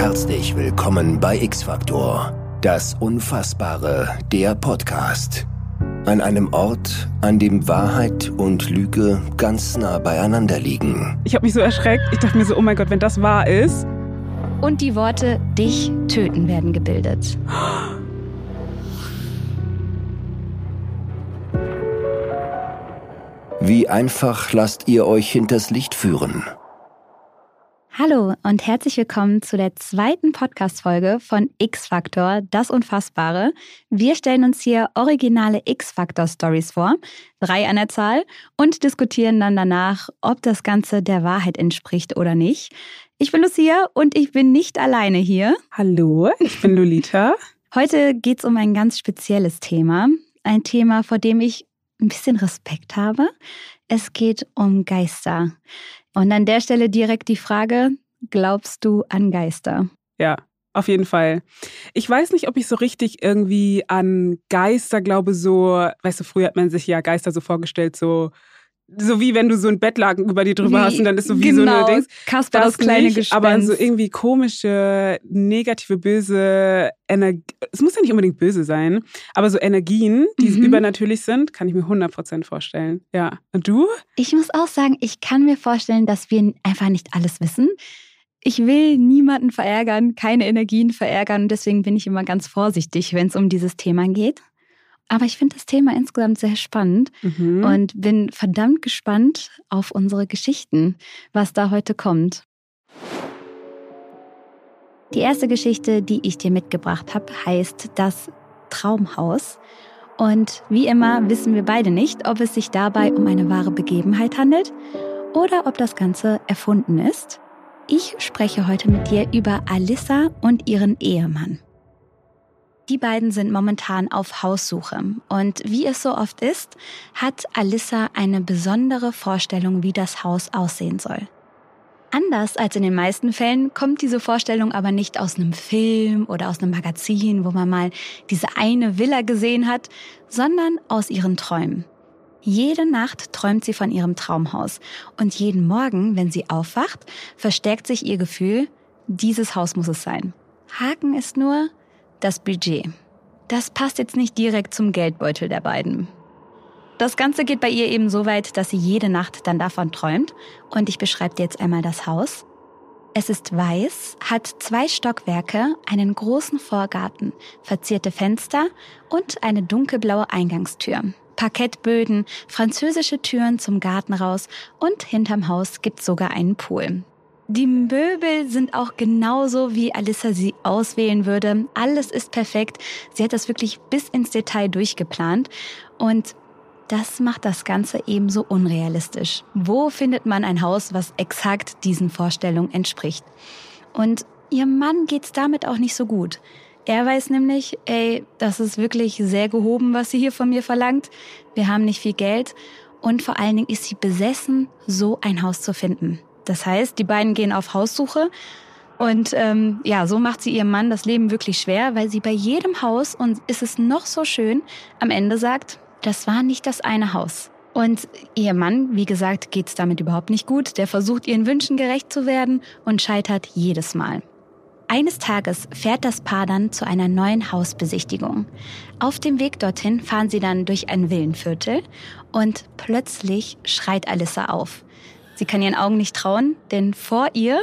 Herzlich willkommen bei X-Factor, das Unfassbare, der Podcast. An einem Ort, an dem Wahrheit und Lüge ganz nah beieinander liegen. Ich habe mich so erschreckt. Ich dachte mir so, oh mein Gott, wenn das wahr ist. Und die Worte dich töten werden gebildet. Wie einfach lasst ihr euch hinters Licht führen? Hallo und herzlich willkommen zu der zweiten Podcast-Folge von X-Factor, das Unfassbare. Wir stellen uns hier originale X-Factor-Stories vor, drei an der Zahl, und diskutieren dann danach, ob das Ganze der Wahrheit entspricht oder nicht. Ich bin Lucia und ich bin nicht alleine hier. Hallo, ich bin Lolita. Heute geht es um ein ganz spezielles Thema. Ein Thema, vor dem ich ein bisschen Respekt habe. Es geht um Geister. Und an der Stelle direkt die Frage, glaubst du an Geister? Ja, auf jeden Fall. Ich weiß nicht, ob ich so richtig irgendwie an Geister glaube, so, weißt du, früher hat man sich ja Geister so vorgestellt, so so wie wenn du so ein Bettlaken über die drüber wie, hast und dann ist so wie genau, so eine genau, Dings. Kasper, das, das kleine nicht, Gespenst. Aber so irgendwie komische, negative, böse Energie. Es muss ja nicht unbedingt böse sein, aber so Energien, die mhm. übernatürlich sind, kann ich mir 100% vorstellen. Ja. Und du? Ich muss auch sagen, ich kann mir vorstellen, dass wir einfach nicht alles wissen. Ich will niemanden verärgern, keine Energien verärgern. Deswegen bin ich immer ganz vorsichtig, wenn es um dieses Thema geht. Aber ich finde das Thema insgesamt sehr spannend mhm. und bin verdammt gespannt auf unsere Geschichten, was da heute kommt. Die erste Geschichte, die ich dir mitgebracht habe, heißt das Traumhaus. Und wie immer wissen wir beide nicht, ob es sich dabei um eine wahre Begebenheit handelt oder ob das Ganze erfunden ist. Ich spreche heute mit dir über Alissa und ihren Ehemann. Die beiden sind momentan auf Haussuche. Und wie es so oft ist, hat Alissa eine besondere Vorstellung, wie das Haus aussehen soll. Anders als in den meisten Fällen kommt diese Vorstellung aber nicht aus einem Film oder aus einem Magazin, wo man mal diese eine Villa gesehen hat, sondern aus ihren Träumen. Jede Nacht träumt sie von ihrem Traumhaus und jeden Morgen, wenn sie aufwacht, verstärkt sich ihr Gefühl, dieses Haus muss es sein. Haken ist nur, das Budget. Das passt jetzt nicht direkt zum Geldbeutel der beiden. Das Ganze geht bei ihr eben so weit, dass sie jede Nacht dann davon träumt. Und ich beschreibe dir jetzt einmal das Haus. Es ist weiß, hat zwei Stockwerke, einen großen Vorgarten, verzierte Fenster und eine dunkelblaue Eingangstür. Parkettböden, französische Türen zum Garten raus und hinterm Haus gibt sogar einen Pool. Die Möbel sind auch genauso, wie Alissa sie auswählen würde. Alles ist perfekt. Sie hat das wirklich bis ins Detail durchgeplant. Und das macht das Ganze ebenso unrealistisch. Wo findet man ein Haus, was exakt diesen Vorstellungen entspricht? Und ihrem Mann geht's damit auch nicht so gut. Er weiß nämlich, ey, das ist wirklich sehr gehoben, was sie hier von mir verlangt. Wir haben nicht viel Geld. Und vor allen Dingen ist sie besessen, so ein Haus zu finden. Das heißt, die beiden gehen auf Haussuche und ähm, ja, so macht sie ihrem Mann das Leben wirklich schwer, weil sie bei jedem Haus, und ist es noch so schön, am Ende sagt, das war nicht das eine Haus. Und ihr Mann, wie gesagt, geht's damit überhaupt nicht gut. Der versucht ihren Wünschen gerecht zu werden und scheitert jedes Mal. Eines Tages fährt das Paar dann zu einer neuen Hausbesichtigung. Auf dem Weg dorthin fahren sie dann durch ein Villenviertel und plötzlich schreit Alissa auf. Sie kann ihren Augen nicht trauen, denn vor ihr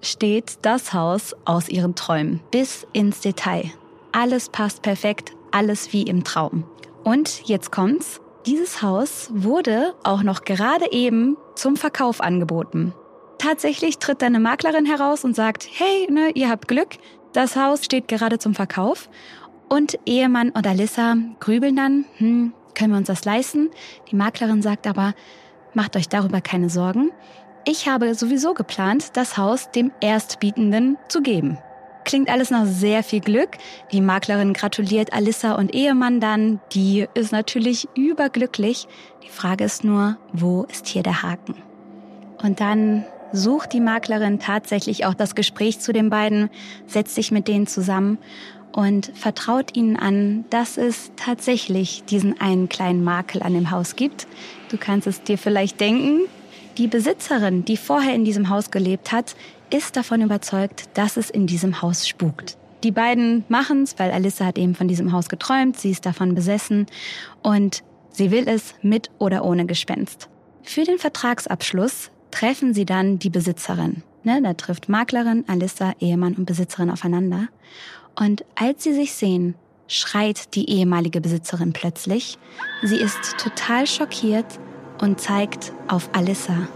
steht das Haus aus ihren Träumen. Bis ins Detail. Alles passt perfekt, alles wie im Traum. Und jetzt kommt's. Dieses Haus wurde auch noch gerade eben zum Verkauf angeboten. Tatsächlich tritt eine Maklerin heraus und sagt, hey, ne, ihr habt Glück, das Haus steht gerade zum Verkauf. Und Ehemann und Alissa grübeln dann, hm, können wir uns das leisten? Die Maklerin sagt aber, Macht euch darüber keine Sorgen. Ich habe sowieso geplant, das Haus dem Erstbietenden zu geben. Klingt alles nach sehr viel Glück. Die Maklerin gratuliert Alissa und Ehemann dann. Die ist natürlich überglücklich. Die Frage ist nur, wo ist hier der Haken? Und dann sucht die Maklerin tatsächlich auch das Gespräch zu den beiden, setzt sich mit denen zusammen und vertraut ihnen an, dass es tatsächlich diesen einen kleinen Makel an dem Haus gibt. Du kannst es dir vielleicht denken. Die Besitzerin, die vorher in diesem Haus gelebt hat, ist davon überzeugt, dass es in diesem Haus spukt. Die beiden machen es, weil Alissa hat eben von diesem Haus geträumt, sie ist davon besessen und sie will es mit oder ohne Gespenst. Für den Vertragsabschluss treffen sie dann die Besitzerin. Ne, da trifft Maklerin, Alissa, Ehemann und Besitzerin aufeinander. Und als sie sich sehen, schreit die ehemalige Besitzerin plötzlich. Sie ist total schockiert und zeigt auf Alissa.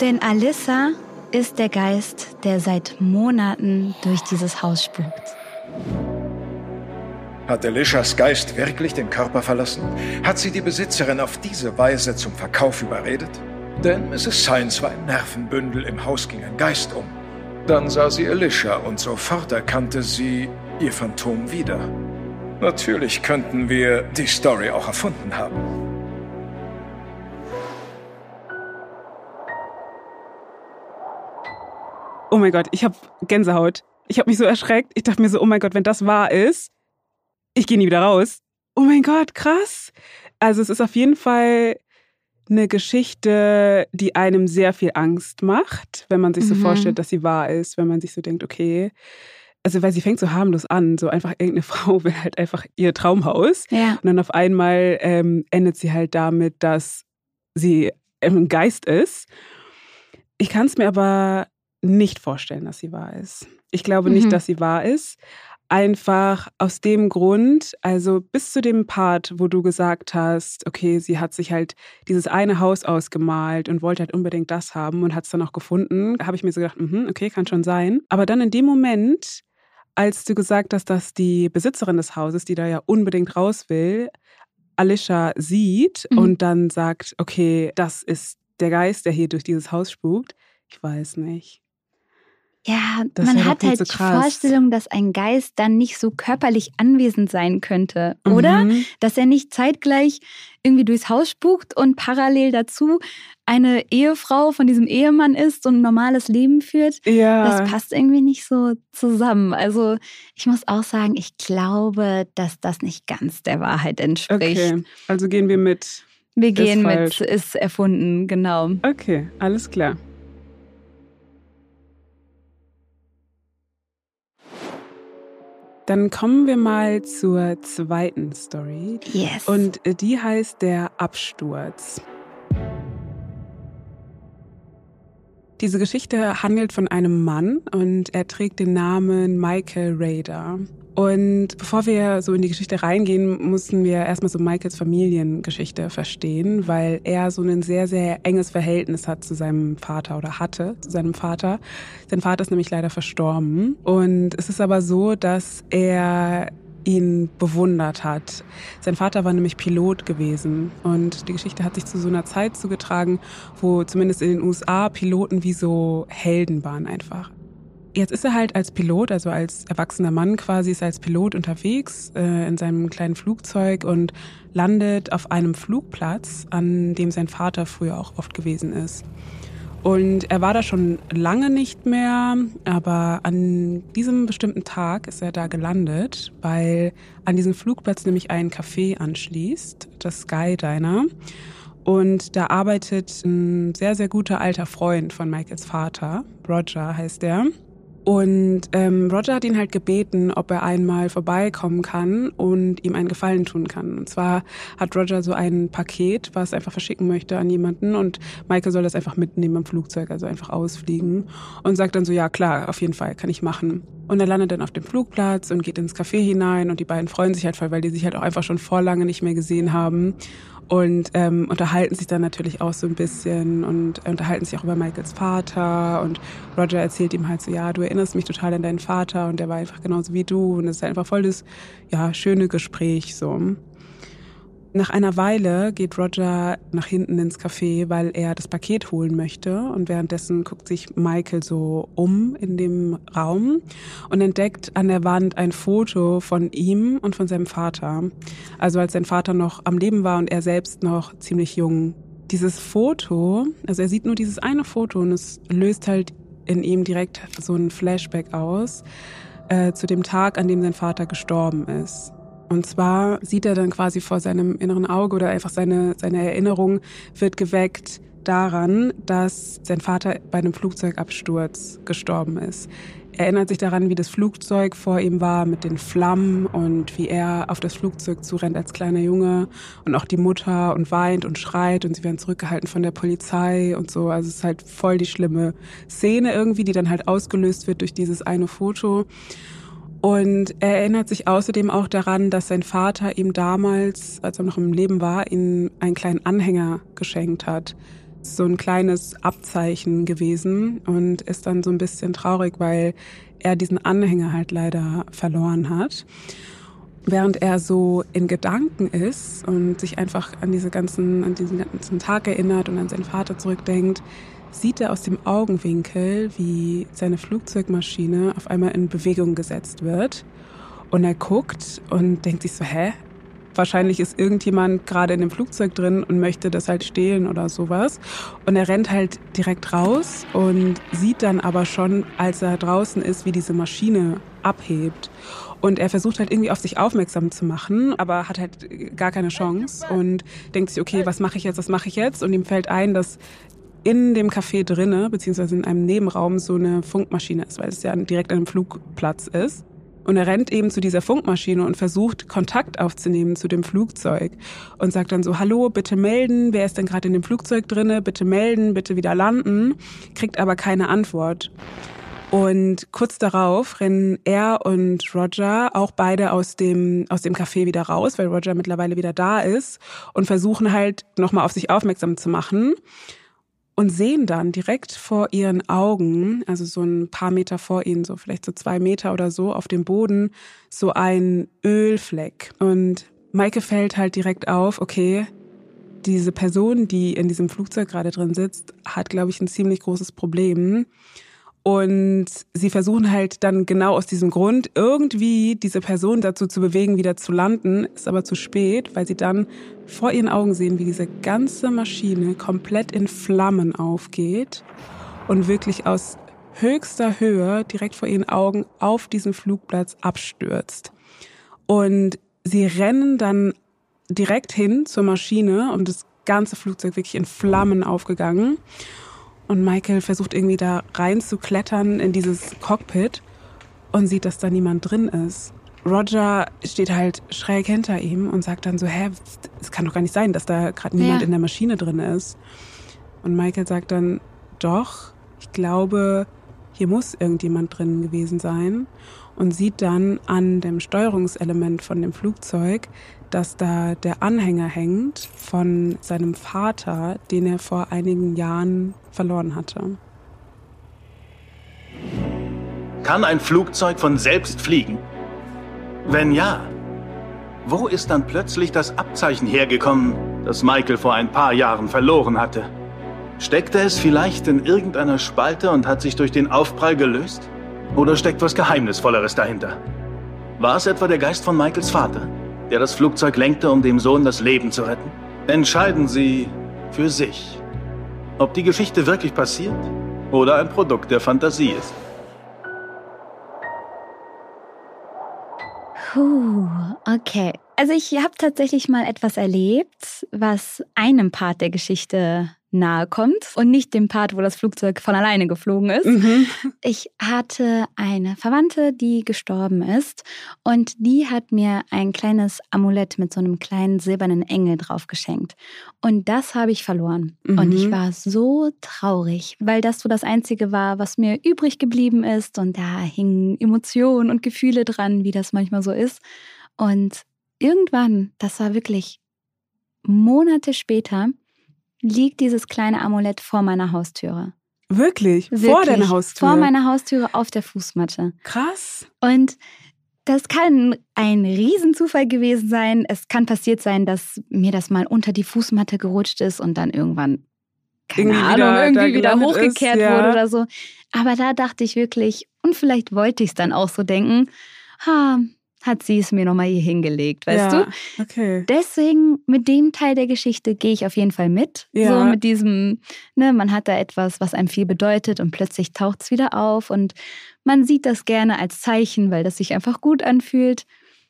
Denn Alissa ist der Geist, der seit Monaten durch dieses Haus spukt. Hat Alishas Geist wirklich den Körper verlassen? Hat sie die Besitzerin auf diese Weise zum Verkauf überredet? Denn Mrs. Science war ein Nervenbündel, im Haus ging ein Geist um. Dann sah sie Alicia und sofort erkannte sie ihr Phantom wieder. Natürlich könnten wir die Story auch erfunden haben. Oh mein Gott, ich habe Gänsehaut. Ich habe mich so erschreckt. Ich dachte mir so, oh mein Gott, wenn das wahr ist, ich gehe nie wieder raus. Oh mein Gott, krass. Also es ist auf jeden Fall eine Geschichte, die einem sehr viel Angst macht, wenn man sich so mhm. vorstellt, dass sie wahr ist, wenn man sich so denkt, okay, also weil sie fängt so harmlos an, so einfach irgendeine Frau will halt einfach ihr Traumhaus. Ja. Und dann auf einmal ähm, endet sie halt damit, dass sie ein Geist ist. Ich kann es mir aber nicht vorstellen, dass sie wahr ist. Ich glaube mhm. nicht, dass sie wahr ist. Einfach aus dem Grund, also bis zu dem Part, wo du gesagt hast, okay, sie hat sich halt dieses eine Haus ausgemalt und wollte halt unbedingt das haben und hat es dann auch gefunden, habe ich mir so gedacht, mh, okay, kann schon sein. Aber dann in dem Moment, als du gesagt hast, dass die Besitzerin des Hauses, die da ja unbedingt raus will, Alicia sieht mhm. und dann sagt, okay, das ist der Geist, der hier durch dieses Haus spukt, ich weiß nicht. Ja, das man hat halt so die Vorstellung, dass ein Geist dann nicht so körperlich anwesend sein könnte, oder? Mhm. Dass er nicht zeitgleich irgendwie durchs Haus spukt und parallel dazu eine Ehefrau von diesem Ehemann ist und ein normales Leben führt. Ja. Das passt irgendwie nicht so zusammen. Also ich muss auch sagen, ich glaube, dass das nicht ganz der Wahrheit entspricht. Okay, also gehen wir mit. Wir gehen mit, ist erfunden, genau. Okay, alles klar. Dann kommen wir mal zur zweiten Story. Yes. Und die heißt der Absturz. Diese Geschichte handelt von einem Mann und er trägt den Namen Michael Rader. Und bevor wir so in die Geschichte reingehen, mussten wir erstmal so Michaels Familiengeschichte verstehen, weil er so ein sehr, sehr enges Verhältnis hat zu seinem Vater oder hatte zu seinem Vater. Sein Vater ist nämlich leider verstorben. Und es ist aber so, dass er ihn bewundert hat. Sein Vater war nämlich Pilot gewesen und die Geschichte hat sich zu so einer Zeit zugetragen, wo zumindest in den USA Piloten wie so Helden waren einfach. Jetzt ist er halt als Pilot, also als erwachsener Mann quasi, ist er als Pilot unterwegs äh, in seinem kleinen Flugzeug und landet auf einem Flugplatz, an dem sein Vater früher auch oft gewesen ist. Und er war da schon lange nicht mehr, aber an diesem bestimmten Tag ist er da gelandet, weil an diesem Flugplatz nämlich ein Café anschließt, das Sky Diner. Und da arbeitet ein sehr, sehr guter alter Freund von Michaels Vater, Roger heißt er. Und ähm, Roger hat ihn halt gebeten, ob er einmal vorbeikommen kann und ihm einen Gefallen tun kann. Und zwar hat Roger so ein Paket, was er einfach verschicken möchte an jemanden und Michael soll das einfach mitnehmen im Flugzeug, also einfach ausfliegen und sagt dann so, ja klar, auf jeden Fall, kann ich machen. Und er landet dann auf dem Flugplatz und geht ins Café hinein und die beiden freuen sich halt voll, weil die sich halt auch einfach schon vor lange nicht mehr gesehen haben und ähm, unterhalten sich dann natürlich auch so ein bisschen und unterhalten sich auch über Michaels Vater. Und Roger erzählt ihm halt so, ja, du erinnerst mich total an deinen Vater. Und der war einfach genauso wie du. Und es ist einfach voll das, ja, schöne Gespräch so. Nach einer Weile geht Roger nach hinten ins Café, weil er das Paket holen möchte. Und währenddessen guckt sich Michael so um in dem Raum und entdeckt an der Wand ein Foto von ihm und von seinem Vater. Also als sein Vater noch am Leben war und er selbst noch ziemlich jung. Dieses Foto, also er sieht nur dieses eine Foto und es löst halt in ihm direkt so ein Flashback aus äh, zu dem Tag, an dem sein Vater gestorben ist. Und zwar sieht er dann quasi vor seinem inneren Auge oder einfach seine, seine Erinnerung wird geweckt, daran, dass sein Vater bei einem Flugzeugabsturz gestorben ist. Er erinnert sich daran, wie das Flugzeug vor ihm war mit den Flammen und wie er auf das Flugzeug zurennt als kleiner Junge und auch die Mutter und weint und schreit und sie werden zurückgehalten von der Polizei und so. Also es ist halt voll die schlimme Szene irgendwie, die dann halt ausgelöst wird durch dieses eine Foto. Und er erinnert sich außerdem auch daran, dass sein Vater ihm damals, als er noch im Leben war, ihm einen kleinen Anhänger geschenkt hat so ein kleines Abzeichen gewesen und ist dann so ein bisschen traurig, weil er diesen Anhänger halt leider verloren hat. Während er so in Gedanken ist und sich einfach an diese ganzen, an diesen ganzen Tag erinnert und an seinen Vater zurückdenkt, sieht er aus dem Augenwinkel, wie seine Flugzeugmaschine auf einmal in Bewegung gesetzt wird. Und er guckt und denkt sich so, hä, wahrscheinlich ist irgendjemand gerade in dem Flugzeug drin und möchte das halt stehlen oder sowas. Und er rennt halt direkt raus und sieht dann aber schon, als er draußen ist, wie diese Maschine abhebt. Und er versucht halt irgendwie auf sich aufmerksam zu machen, aber hat halt gar keine Chance und denkt sich, okay, was mache ich jetzt, was mache ich jetzt? Und ihm fällt ein, dass in dem Café drinne, beziehungsweise in einem Nebenraum, so eine Funkmaschine ist, weil es ja direkt an einem Flugplatz ist. Und er rennt eben zu dieser Funkmaschine und versucht Kontakt aufzunehmen zu dem Flugzeug und sagt dann so, hallo, bitte melden, wer ist denn gerade in dem Flugzeug drinne, bitte melden, bitte wieder landen, kriegt aber keine Antwort. Und kurz darauf rennen er und Roger auch beide aus dem, aus dem Café wieder raus, weil Roger mittlerweile wieder da ist und versuchen halt nochmal auf sich aufmerksam zu machen und sehen dann direkt vor ihren Augen, also so ein paar Meter vor ihnen, so vielleicht so zwei Meter oder so, auf dem Boden, so ein Ölfleck. Und Maike fällt halt direkt auf, okay, diese Person, die in diesem Flugzeug gerade drin sitzt, hat, glaube ich, ein ziemlich großes Problem. Und sie versuchen halt dann genau aus diesem Grund irgendwie diese Person dazu zu bewegen, wieder zu landen, ist aber zu spät, weil sie dann vor ihren Augen sehen, wie diese ganze Maschine komplett in Flammen aufgeht und wirklich aus höchster Höhe direkt vor ihren Augen auf diesen Flugplatz abstürzt. Und sie rennen dann direkt hin zur Maschine und das ganze Flugzeug wirklich in Flammen aufgegangen. Und Michael versucht irgendwie da rein zu klettern in dieses Cockpit und sieht, dass da niemand drin ist. Roger steht halt schräg hinter ihm und sagt dann so, hä, es kann doch gar nicht sein, dass da gerade niemand ja. in der Maschine drin ist. Und Michael sagt dann, doch, ich glaube, hier muss irgendjemand drin gewesen sein und sieht dann an dem Steuerungselement von dem Flugzeug, dass da der Anhänger hängt von seinem Vater, den er vor einigen Jahren verloren hatte. Kann ein Flugzeug von selbst fliegen? Wenn ja, wo ist dann plötzlich das Abzeichen hergekommen, das Michael vor ein paar Jahren verloren hatte? Steckte es vielleicht in irgendeiner Spalte und hat sich durch den Aufprall gelöst? Oder steckt was Geheimnisvolleres dahinter? War es etwa der Geist von Michaels Vater? Der das Flugzeug lenkte, um dem Sohn das Leben zu retten? Entscheiden Sie für sich, ob die Geschichte wirklich passiert oder ein Produkt der Fantasie ist. Puh, okay. Also ich habe tatsächlich mal etwas erlebt, was einem Part der Geschichte nahe kommt und nicht dem Part, wo das Flugzeug von alleine geflogen ist. Mhm. Ich hatte eine Verwandte, die gestorben ist und die hat mir ein kleines Amulett mit so einem kleinen silbernen Engel drauf geschenkt. Und das habe ich verloren. Mhm. Und ich mhm. war so traurig, weil das so das Einzige war, was mir übrig geblieben ist. Und da hingen Emotionen und Gefühle dran, wie das manchmal so ist. Und irgendwann, das war wirklich Monate später, liegt dieses kleine Amulett vor meiner Haustüre. Wirklich? Wirklich? Vor deiner Haustüre? Vor meiner Haustüre auf der Fußmatte. Krass. Und das kann ein Riesenzufall gewesen sein. Es kann passiert sein, dass mir das mal unter die Fußmatte gerutscht ist und dann irgendwann, keine irgendwie Ahnung, wieder, irgendwie wieder hochgekehrt ist, ja. wurde oder so. Aber da dachte ich wirklich, und vielleicht wollte ich es dann auch so denken, ha, hat sie es mir nochmal hier hingelegt, weißt ja, du? Okay. Deswegen mit dem Teil der Geschichte gehe ich auf jeden Fall mit. Ja. So mit diesem, ne, man hat da etwas, was einem viel bedeutet und plötzlich taucht es wieder auf und man sieht das gerne als Zeichen, weil das sich einfach gut anfühlt.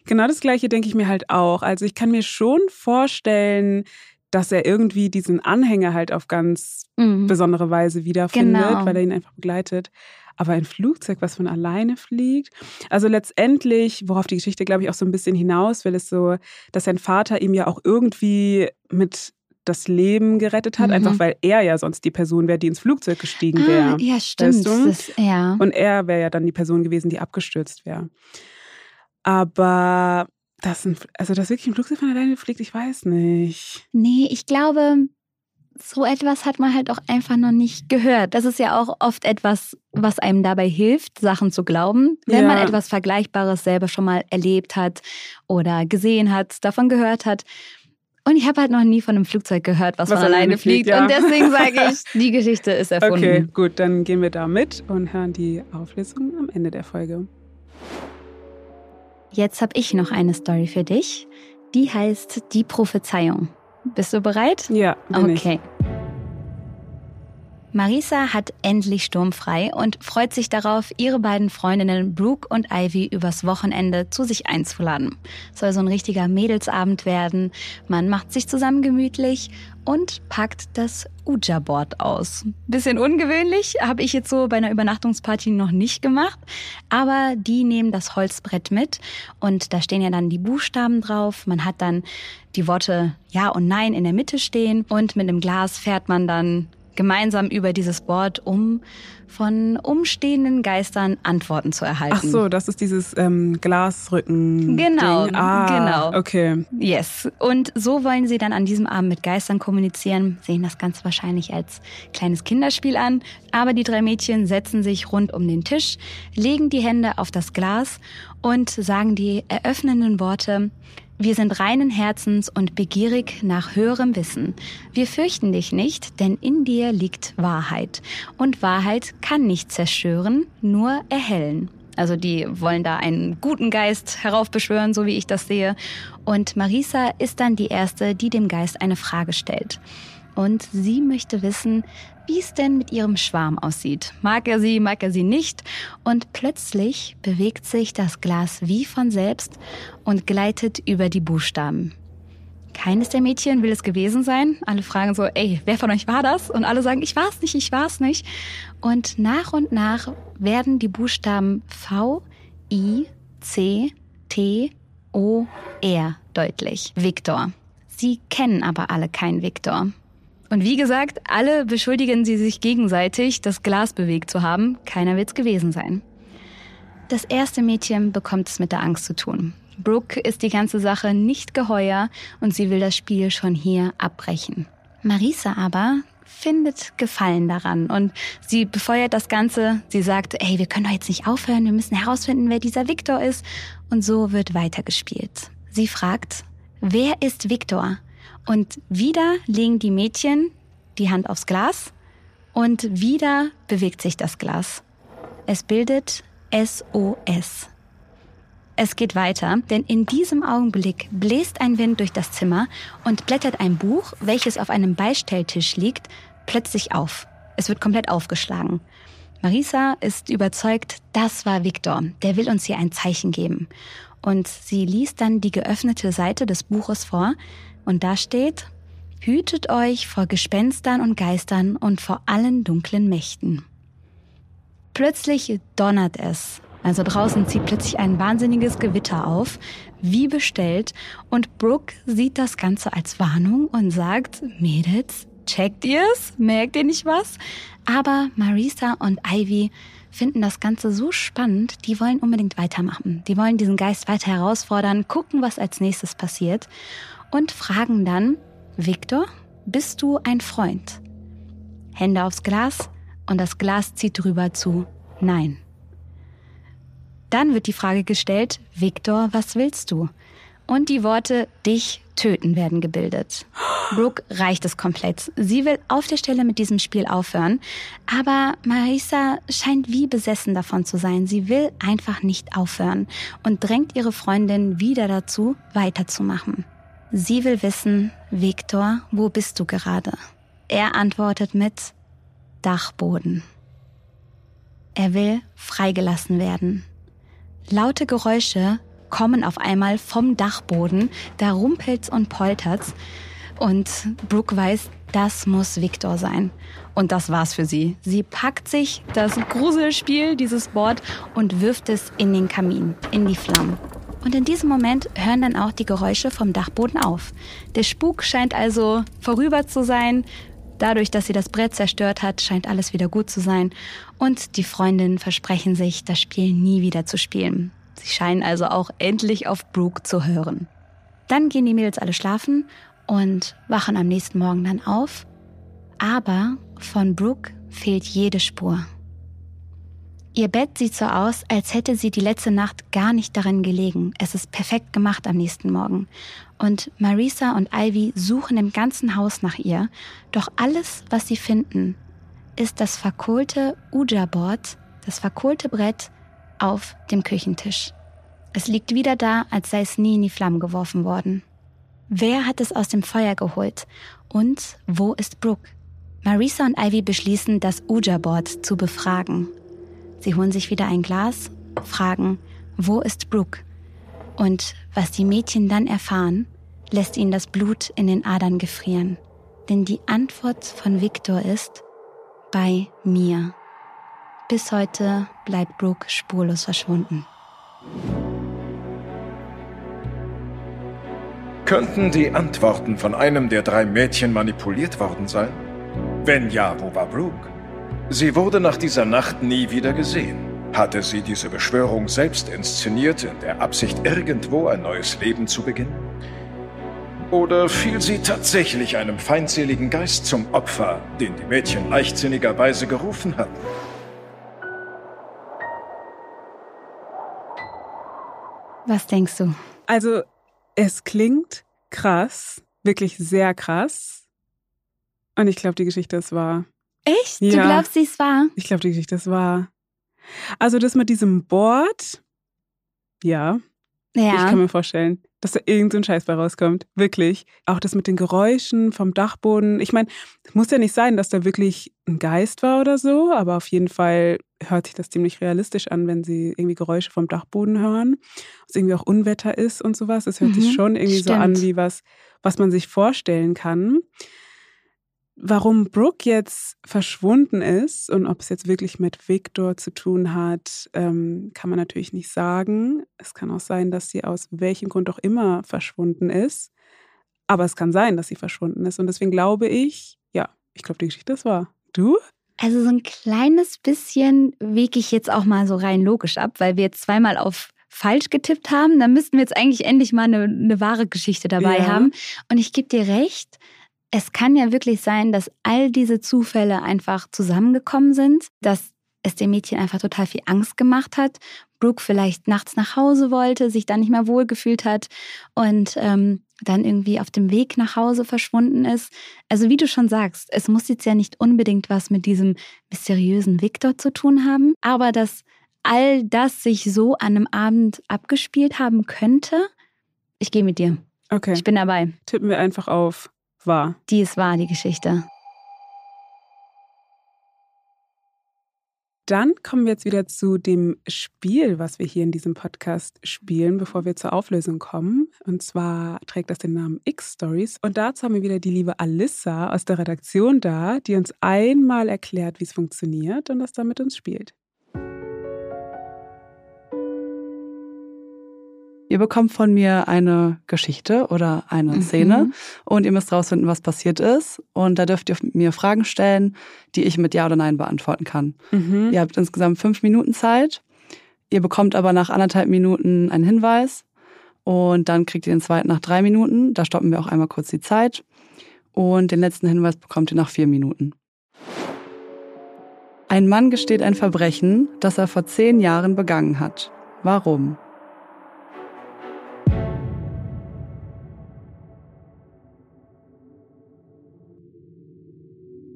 Genau das Gleiche denke ich mir halt auch. Also ich kann mir schon vorstellen, dass er irgendwie diesen Anhänger halt auf ganz mhm. besondere Weise wiederfindet, genau. weil er ihn einfach begleitet. Aber ein Flugzeug, was von alleine fliegt. Also letztendlich, worauf die Geschichte, glaube ich, auch so ein bisschen hinaus will, ist so, dass sein Vater ihm ja auch irgendwie mit das Leben gerettet hat, mhm. einfach weil er ja sonst die Person wäre, die ins Flugzeug gestiegen wäre. Ah, ja, stimmt. Weißt du? das, ja. Und er wäre ja dann die Person gewesen, die abgestürzt wäre. Aber das, ein, also dass wirklich ein Flugzeug von alleine fliegt, ich weiß nicht. Nee, ich glaube, so etwas hat man halt auch einfach noch nicht gehört. Das ist ja auch oft etwas, was einem dabei hilft, Sachen zu glauben, wenn ja. man etwas Vergleichbares selber schon mal erlebt hat oder gesehen hat, davon gehört hat. Und ich habe halt noch nie von einem Flugzeug gehört, was, was von alleine fliegt. fliegt ja. Und deswegen sage ich, die Geschichte ist erfunden. Okay, gut, dann gehen wir da mit und hören die Auflösung am Ende der Folge. Jetzt habe ich noch eine Story für dich. Die heißt Die Prophezeiung. Bist du bereit? Ja. okay. Ich. Marisa hat endlich sturmfrei und freut sich darauf, ihre beiden Freundinnen Brooke und Ivy übers Wochenende zu sich einzuladen. Soll so ein richtiger Mädelsabend werden. Man macht sich zusammen gemütlich und packt das Uja-Board aus. Bisschen ungewöhnlich, habe ich jetzt so bei einer Übernachtungsparty noch nicht gemacht, aber die nehmen das Holzbrett mit und da stehen ja dann die Buchstaben drauf. Man hat dann die Worte Ja und Nein in der Mitte stehen und mit einem Glas fährt man dann gemeinsam über dieses Board, um von umstehenden Geistern Antworten zu erhalten. Ach so, das ist dieses ähm, Glasrücken. Genau, Ding. Ah, genau. Okay. Yes. Und so wollen sie dann an diesem Abend mit Geistern kommunizieren, sehen das Ganze wahrscheinlich als kleines Kinderspiel an. Aber die drei Mädchen setzen sich rund um den Tisch, legen die Hände auf das Glas und sagen die eröffnenden Worte, wir sind reinen Herzens und begierig nach höherem Wissen. Wir fürchten dich nicht, denn in dir liegt Wahrheit. Und Wahrheit kann nicht zerstören, nur erhellen. Also die wollen da einen guten Geist heraufbeschwören, so wie ich das sehe. Und Marisa ist dann die Erste, die dem Geist eine Frage stellt. Und sie möchte wissen, wie es denn mit ihrem Schwarm aussieht. Mag er sie, mag er sie nicht? Und plötzlich bewegt sich das Glas wie von selbst und gleitet über die Buchstaben. Keines der Mädchen will es gewesen sein. Alle fragen so, ey, wer von euch war das? Und alle sagen, ich war's nicht, ich war's nicht. Und nach und nach werden die Buchstaben V, I, C, T, O, R deutlich. Viktor. Sie kennen aber alle keinen Viktor. Und wie gesagt, alle beschuldigen sie sich gegenseitig, das Glas bewegt zu haben. Keiner wird's gewesen sein. Das erste Mädchen bekommt es mit der Angst zu tun. Brooke ist die ganze Sache nicht geheuer und sie will das Spiel schon hier abbrechen. Marisa aber findet Gefallen daran und sie befeuert das Ganze. Sie sagt, ey, wir können doch jetzt nicht aufhören, wir müssen herausfinden, wer dieser Victor ist. Und so wird weitergespielt. Sie fragt, wer ist Victor? Und wieder legen die Mädchen die Hand aufs Glas und wieder bewegt sich das Glas. Es bildet SOS. Es geht weiter, denn in diesem Augenblick bläst ein Wind durch das Zimmer und blättert ein Buch, welches auf einem Beistelltisch liegt, plötzlich auf. Es wird komplett aufgeschlagen. Marisa ist überzeugt, das war Viktor. Der will uns hier ein Zeichen geben. Und sie liest dann die geöffnete Seite des Buches vor, und da steht, Hütet euch vor Gespenstern und Geistern und vor allen dunklen Mächten. Plötzlich donnert es. Also draußen zieht plötzlich ein wahnsinniges Gewitter auf, wie bestellt, und Brooke sieht das Ganze als Warnung und sagt, Mädels, checkt ihr's? Merkt ihr nicht was? Aber Marisa und Ivy finden das Ganze so spannend, die wollen unbedingt weitermachen. Die wollen diesen Geist weiter herausfordern, gucken, was als nächstes passiert und fragen dann, Victor, bist du ein Freund? Hände aufs Glas und das Glas zieht drüber zu Nein. Dann wird die Frage gestellt, Victor, was willst du? Und die Worte dich töten werden gebildet. Brooke reicht es komplett. Sie will auf der Stelle mit diesem Spiel aufhören, aber Marisa scheint wie besessen davon zu sein. Sie will einfach nicht aufhören und drängt ihre Freundin wieder dazu, weiterzumachen. Sie will wissen, Viktor, wo bist du gerade? Er antwortet mit Dachboden. Er will freigelassen werden. Laute Geräusche kommen auf einmal vom Dachboden, da rumpelt's und poltert's. Und Brooke weiß, das muss Victor sein. Und das war's für sie. Sie packt sich das Gruselspiel, dieses Board, und wirft es in den Kamin, in die Flammen. Und in diesem Moment hören dann auch die Geräusche vom Dachboden auf. Der Spuk scheint also vorüber zu sein. Dadurch, dass sie das Brett zerstört hat, scheint alles wieder gut zu sein. Und die Freundinnen versprechen sich, das Spiel nie wieder zu spielen. Sie scheinen also auch endlich auf Brooke zu hören. Dann gehen die Mädels alle schlafen und wachen am nächsten Morgen dann auf. Aber von Brooke fehlt jede Spur. Ihr Bett sieht so aus, als hätte sie die letzte Nacht gar nicht darin gelegen. Es ist perfekt gemacht am nächsten Morgen. Und Marisa und Ivy suchen im ganzen Haus nach ihr. Doch alles, was sie finden, ist das verkohlte Uja-Board, das verkohlte Brett auf dem Küchentisch. Es liegt wieder da, als sei es nie in die Flammen geworfen worden. Wer hat es aus dem Feuer geholt? Und wo ist Brooke? Marisa und Ivy beschließen, das Uja-Board zu befragen. Sie holen sich wieder ein Glas, fragen, wo ist Brooke? Und was die Mädchen dann erfahren, lässt ihnen das Blut in den Adern gefrieren. Denn die Antwort von Victor ist bei mir. Bis heute bleibt Brooke spurlos verschwunden. Könnten die Antworten von einem der drei Mädchen manipuliert worden sein? Wenn ja, wo war Brooke? Sie wurde nach dieser Nacht nie wieder gesehen. Hatte sie diese Beschwörung selbst inszeniert, in der Absicht, irgendwo ein neues Leben zu beginnen? Oder fiel sie tatsächlich einem feindseligen Geist zum Opfer, den die Mädchen leichtsinnigerweise gerufen hatten? Was denkst du? Also, es klingt krass, wirklich sehr krass. Und ich glaube, die Geschichte ist wahr. Echt? Ja. Du glaubst, sie ist wahr? Ich glaube, Geschichte ist wahr. Also das mit diesem Board, ja, ich Ja. kann mir vorstellen, dass da irgend so ein Scheiß bei rauskommt. Wirklich. Auch das mit den Geräuschen vom Dachboden. Ich meine, es muss ja nicht sein, dass da wirklich ein Geist war oder so, aber auf jeden Fall hört sich das ziemlich realistisch an, wenn sie irgendwie Geräusche vom Dachboden hören. Es irgendwie auch Unwetter ist und sowas. Es hört Mhm, sich schon irgendwie so an stimmt. wie was, was man sich vorstellen kann. Warum Brooke jetzt verschwunden ist und ob es jetzt wirklich mit Victor zu tun hat, ähm, kann man natürlich nicht sagen. Es kann auch sein, dass sie aus welchem Grund auch immer verschwunden ist. Aber es kann sein, dass sie verschwunden ist. Und deswegen glaube ich, ja, ich glaube, die Geschichte ist wahr. Du? Also so ein kleines bisschen wege ich jetzt auch mal so rein logisch ab, weil wir jetzt zweimal auf falsch getippt haben. Dann müssten wir jetzt eigentlich endlich mal eine, eine wahre Geschichte dabei Ja. haben. Und ich gebe dir recht, es kann ja wirklich sein, dass all diese Zufälle einfach zusammengekommen sind, dass es dem Mädchen einfach total viel Angst gemacht hat. Brooke vielleicht nachts nach Hause wollte, sich dann nicht mehr wohlgefühlt hat und ähm, dann irgendwie auf dem Weg nach Hause verschwunden ist. Also wie du schon sagst, es muss jetzt ja nicht unbedingt was mit diesem mysteriösen Victor zu tun haben, aber dass all das sich so an einem Abend abgespielt haben könnte, ich gehe mit dir. Okay. Ich bin dabei. Tippen wir einfach auf wahr. Die ist wahr, die Geschichte. Dann kommen wir jetzt wieder zu dem Spiel, was wir hier in diesem Podcast spielen, bevor wir zur Auflösung kommen. Und zwar trägt das den Namen X-Stories. Und dazu haben wir wieder die liebe Alissa aus der Redaktion da, die uns einmal erklärt, wie es funktioniert und das dann mit uns spielt. Ihr bekommt von mir eine Geschichte oder eine Mhm. Szene und ihr müsst rausfinden, was passiert ist. Und da dürft ihr mir Fragen stellen, die ich mit Ja oder Nein beantworten kann. Mhm. Ihr habt insgesamt fünf Minuten Zeit. Ihr bekommt aber nach anderthalb Minuten einen Hinweis und dann kriegt ihr den zweiten nach drei Minuten. Da stoppen wir auch einmal kurz die Zeit. Und den letzten Hinweis bekommt ihr nach vier Minuten. Ein Mann gesteht ein Verbrechen, das er vor zehn Jahren begangen hat. Warum?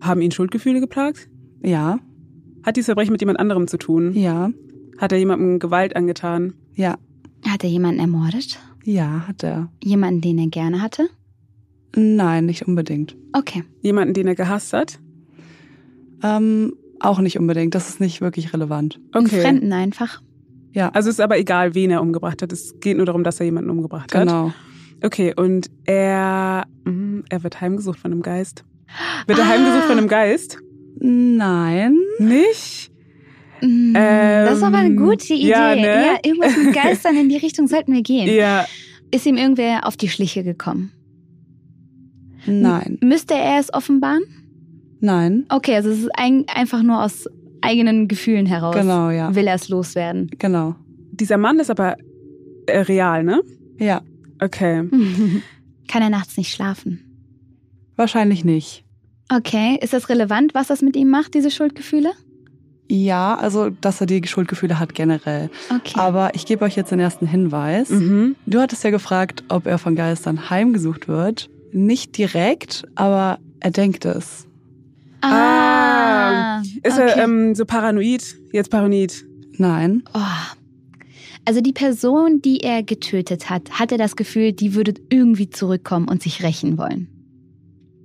Haben ihn Schuldgefühle geplagt? Ja, Hat dieses Verbrechen mit jemand anderem zu tun? ja, Hat er jemandem Gewalt angetan? ja, Hat er jemanden ermordet? ja, hat er. Jemanden, den er gerne hatte? Nein, nicht unbedingt. Okay. Jemanden, den er gehasst hat? Ähm, auch nicht unbedingt. Das ist nicht wirklich relevant. Einen Okay. Fremden einfach. Ja, Also ist aber egal, wen er umgebracht hat. Es geht nur darum, dass er jemanden umgebracht hat. genau. Okay, und er, mm, er wird heimgesucht von einem Geist. Wird er heimgesucht von einem Geist? Nein. Nicht? Mm, das ist aber eine Ähm, gute Idee. ja, ne? ja, irgendwas mit Geistern in die Richtung sollten wir gehen. Ja. Ist ihm irgendwer auf die Schliche gekommen? Nein. M- Müsste er es offenbaren? Nein. Okay, also es ist ein, einfach nur aus eigenen Gefühlen heraus. Genau, ja. Will er es loswerden. Genau. Dieser Mann ist aber äh, real, ne? Ja. Okay. Kann er nachts nicht schlafen? Wahrscheinlich nicht. Okay, ist das relevant, was das mit ihm macht, diese Schuldgefühle? Ja, also, dass er die Schuldgefühle hat generell. Okay. Aber ich gebe euch jetzt den ersten Hinweis. Mhm. Du hattest ja gefragt, ob er von Geistern heimgesucht wird. Nicht direkt, aber er denkt es. ah, Ist okay. er ähm, so paranoid? Jetzt paranoid. Nein. oh. Also die Person, die er getötet hat, hat er das Gefühl, die würde irgendwie zurückkommen und sich rächen wollen.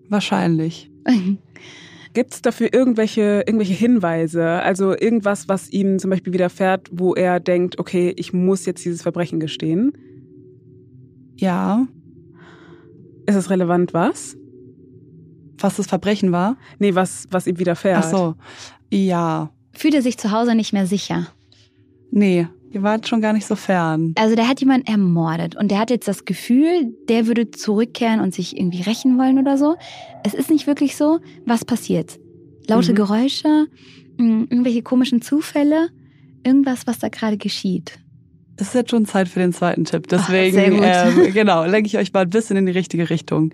Wahrscheinlich. Gibt es dafür irgendwelche, irgendwelche Hinweise? Also irgendwas, was ihm zum Beispiel widerfährt, wo er denkt, okay, ich muss jetzt dieses Verbrechen gestehen? Ja. Ist es relevant, was? Was das Verbrechen war? Nee, was, was ihm widerfährt. Ach so. Ja. Fühlt er sich zu Hause nicht mehr sicher. Nee, ihr wart schon gar nicht so fern. Also der hat jemanden ermordet und der hat jetzt das Gefühl, der würde zurückkehren und sich irgendwie rächen wollen oder so. Es ist nicht wirklich so. Was passiert? Laute Mhm. Geräusche, mh, irgendwelche komischen Zufälle, irgendwas, was da gerade geschieht. Es ist jetzt schon Zeit für den zweiten Tipp. Ach, Deswegen, sehr gut. ähm, genau, lenke ich euch mal ein bisschen in die richtige Richtung.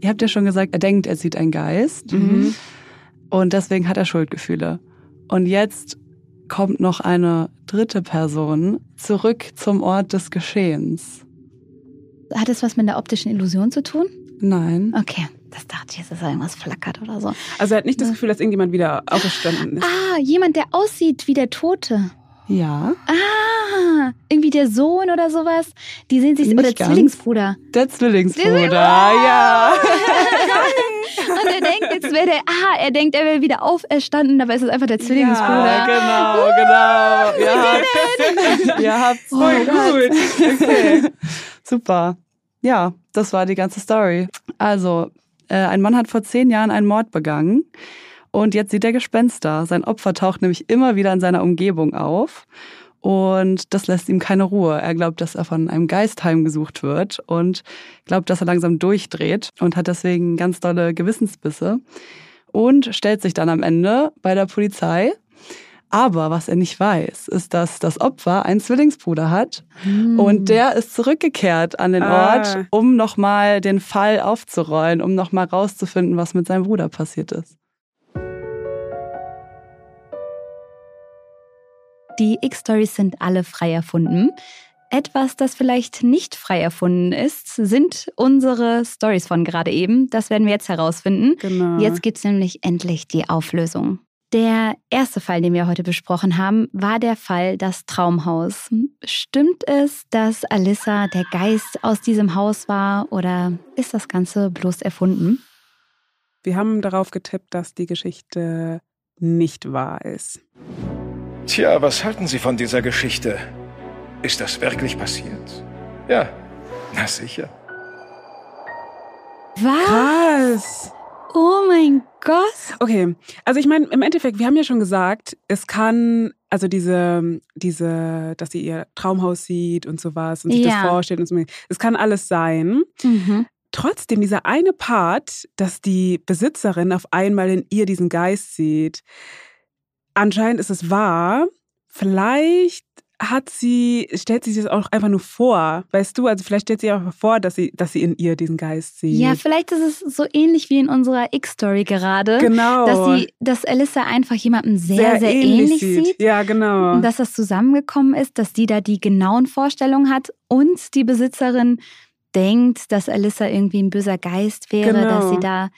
Ihr habt ja schon gesagt, er denkt, er sieht einen Geist. Mhm. Und deswegen hat er Schuldgefühle. Und jetzt kommt noch eine dritte Person zurück zum Ort des Geschehens. Hat es was mit der optischen Illusion zu tun? Nein. Okay, das dachte ich, jetzt, dass da irgendwas flackert oder so. Also er hat nicht das Gefühl, dass irgendjemand wieder auferstanden ist. Ah, jemand, der aussieht wie der Tote. Ja. Ah, irgendwie der Sohn oder sowas. Die sehen sich, Nicht oder ganz. Zwillingsbruder. Der Zwillingsbruder, Der- ja. Und er denkt, jetzt wäre der, ah, er denkt, er wäre wieder auferstanden, aber es ist einfach der Zwillingsbruder. Ja, genau, genau. Ihr habt, ihr habt's. Oh gut. Okay. Super. Ja, das war die ganze Story. Also, äh, ein Mann hat vor zehn Jahren einen Mord begangen und jetzt sieht er Gespenster. Sein Opfer taucht nämlich immer wieder in seiner Umgebung auf und das lässt ihm keine Ruhe. Er glaubt, dass er von einem Geist heimgesucht wird und glaubt, dass er langsam durchdreht und hat deswegen ganz dolle Gewissensbisse und stellt sich dann am Ende bei der Polizei. Aber was er nicht weiß, ist, dass das Opfer einen Zwillingsbruder hat Hm. und der ist zurückgekehrt an den Ah. Ort, um nochmal den Fall aufzurollen, um nochmal rauszufinden, was mit seinem Bruder passiert ist. Die X-Stories sind alle frei erfunden. Etwas, das vielleicht nicht frei erfunden ist, sind unsere Stories von gerade eben. Das werden wir jetzt herausfinden. Genau. Jetzt gibt's nämlich endlich die Auflösung. Der erste Fall, den wir heute besprochen haben, war der Fall das Traumhaus. Stimmt es, dass Alyssa der Geist aus diesem Haus war oder ist das Ganze bloß erfunden? Wir haben darauf getippt, dass die Geschichte nicht wahr ist. Tja, was halten Sie von dieser Geschichte? Ist das wirklich passiert? Ja, na sicher. Was? Krass. Oh mein Gott. Okay, also ich meine, im Endeffekt, wir haben ja schon gesagt, es kann, also diese, diese, dass sie ihr Traumhaus sieht und sowas und sich Ja. das vorstellt und so, es kann alles sein. Mhm. Trotzdem, dieser eine Part, dass die Besitzerin auf einmal in ihr diesen Geist sieht, anscheinend ist es wahr. Vielleicht hat sie, stellt sie sich das auch einfach nur vor, weißt du? Also vielleicht stellt sie auch vor, dass sie, dass sie in ihr diesen Geist sieht. Ja, vielleicht ist es so ähnlich wie in unserer X-Story gerade, genau. dass sie, dass Alyssa einfach jemanden sehr, sehr, ähnlich, sieht. Ja, genau. Und dass das zusammengekommen ist, dass die da die genauen Vorstellungen hat und die Besitzerin denkt, dass Alyssa irgendwie ein böser Geist wäre, Genau. dass sie da,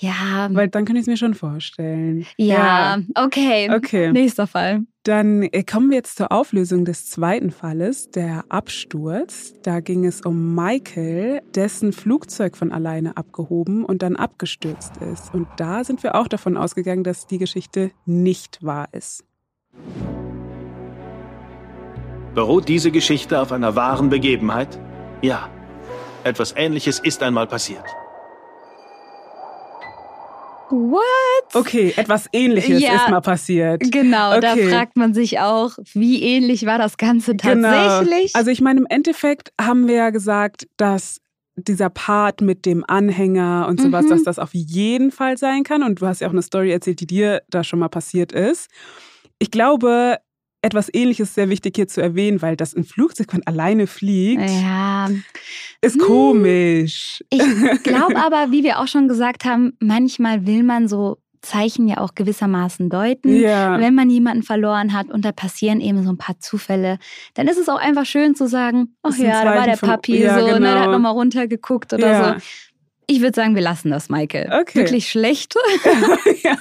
ja, Weil dann kann ich es mir schon vorstellen. ja, okay. Okay. Nächster Fall. Dann äh, kommen wir jetzt zur Auflösung des zweiten Falles, der Absturz. Da ging es um Michael, dessen Flugzeug von alleine abgehoben und dann abgestürzt ist. Und da sind wir auch davon ausgegangen, dass die Geschichte nicht wahr ist. Beruht diese Geschichte auf einer wahren Begebenheit? Ja. Etwas Ähnliches ist einmal passiert. What? Okay, etwas ähnliches Ja. ist mal passiert. Genau, da Okay. fragt man sich auch, wie ähnlich war das Ganze tatsächlich? Genau. Also ich meine, im Endeffekt haben wir ja gesagt, dass dieser Part mit dem Anhänger und sowas, Mhm. dass das auf jeden Fall sein kann. Und du hast ja auch eine Story erzählt, die dir da schon mal passiert ist. Ich glaube, etwas Ähnliches ist sehr wichtig hier zu erwähnen, weil das ein Flugzeug, wenn alleine fliegt, ja, ist Hm. komisch. ich glaube aber, wie wir auch schon gesagt haben, manchmal will man so Zeichen ja auch gewissermaßen deuten. Ja. Wenn man jemanden verloren hat und da passieren eben so ein paar Zufälle, dann ist es auch einfach schön zu sagen, ach ja, da war der von- Papi ja, so, ne, der hat genau. nochmal runtergeguckt oder Ja. so. Ich würde sagen, wir lassen das, Michael. Okay. Wirklich schlecht. ja.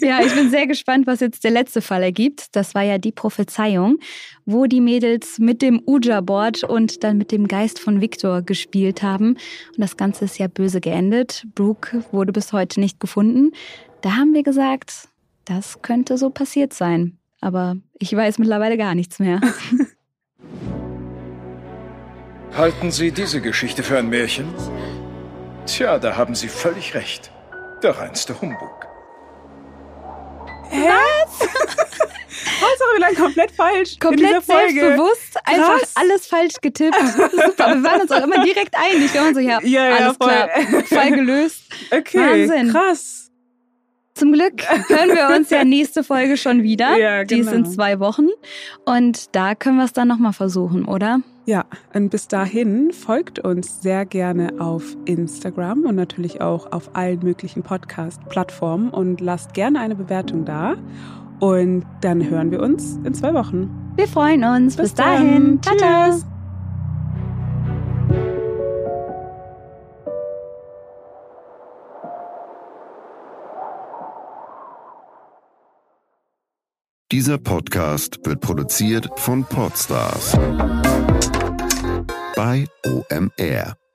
ja, ich bin sehr gespannt, was jetzt der letzte Fall ergibt. Das war ja die Prophezeiung, wo die Mädels mit dem Uja-Board und dann mit dem Geist von Victor gespielt haben. Und das Ganze ist ja böse geendet. Brooke wurde bis heute nicht gefunden. Da haben wir gesagt, das könnte so passiert sein. Aber ich weiß mittlerweile gar nichts mehr. Halten Sie diese Geschichte für ein Märchen? Tja, da haben Sie völlig recht. Der reinste Humbug. Hauptsache, wir lagen komplett falsch. Komplett selbstbewusst, einfach Krass. alles falsch getippt. Super, wir waren uns auch immer direkt einig. Wir waren so, ja, Ja, ja, alles voll. klar, Fall gelöst. Okay, Wahnsinn. krass. Zum Glück hören wir uns ja nächste Folge schon wieder. Ja, Die ist genau. in zwei Wochen. Und da können wir es dann nochmal versuchen, oder? Ja, und bis dahin folgt uns sehr gerne auf Instagram und natürlich auch auf allen möglichen Podcast-Plattformen und lasst gerne eine Bewertung da. Und dann hören wir uns in zwei Wochen. Wir freuen uns. Bis, Bis dann. dahin. Ciao, ciao. Tschüss. Dieser Podcast wird produziert von Podstars bei OMR.